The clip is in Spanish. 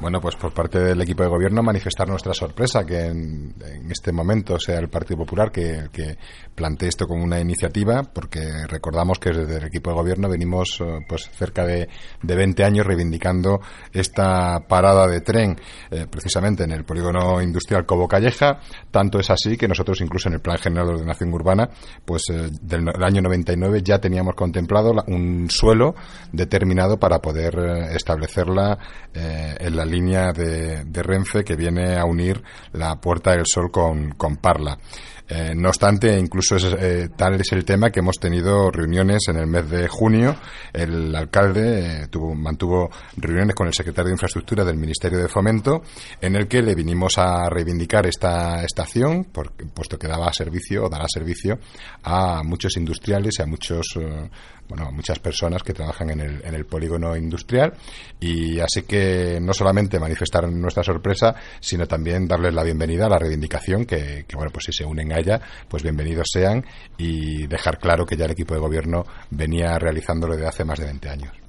Bueno, pues por parte del equipo de gobierno manifestar nuestra sorpresa que en, este momento sea el Partido Popular que, que, plantee esto como una iniciativa, porque recordamos que desde el equipo de gobierno venimos eh, pues cerca de, de 20 años reivindicando esta parada de tren eh, precisamente en el polígono industrial Cobo Calleja. Tanto es así que nosotros incluso en el Plan General de Ordenación Urbana, pues eh, del, del, año 99 ya teníamos contemplado la, un suelo determinado para poder establecerla en la línea de, Renfe que viene a unir la Puerta del Sol con, Parla. Eh, no obstante, incluso es, eh, tal es el tema que hemos tenido reuniones en el mes de junio. El alcalde eh, tuvo, mantuvo reuniones con el secretario de Infraestructura del Ministerio de Fomento, en el que le vinimos a reivindicar esta estación, porque, puesto que daba servicio o dará servicio a muchos industriales y a muchos bueno, muchas personas que trabajan en el, en el polígono industrial y así que no manifestar nuestra sorpresa, sino también darles la bienvenida a la reivindicación que, que, bueno, pues si se unen a ella, pues bienvenidos sean y dejar claro que ya el equipo de gobierno venía realizándolo desde hace más de 20 años.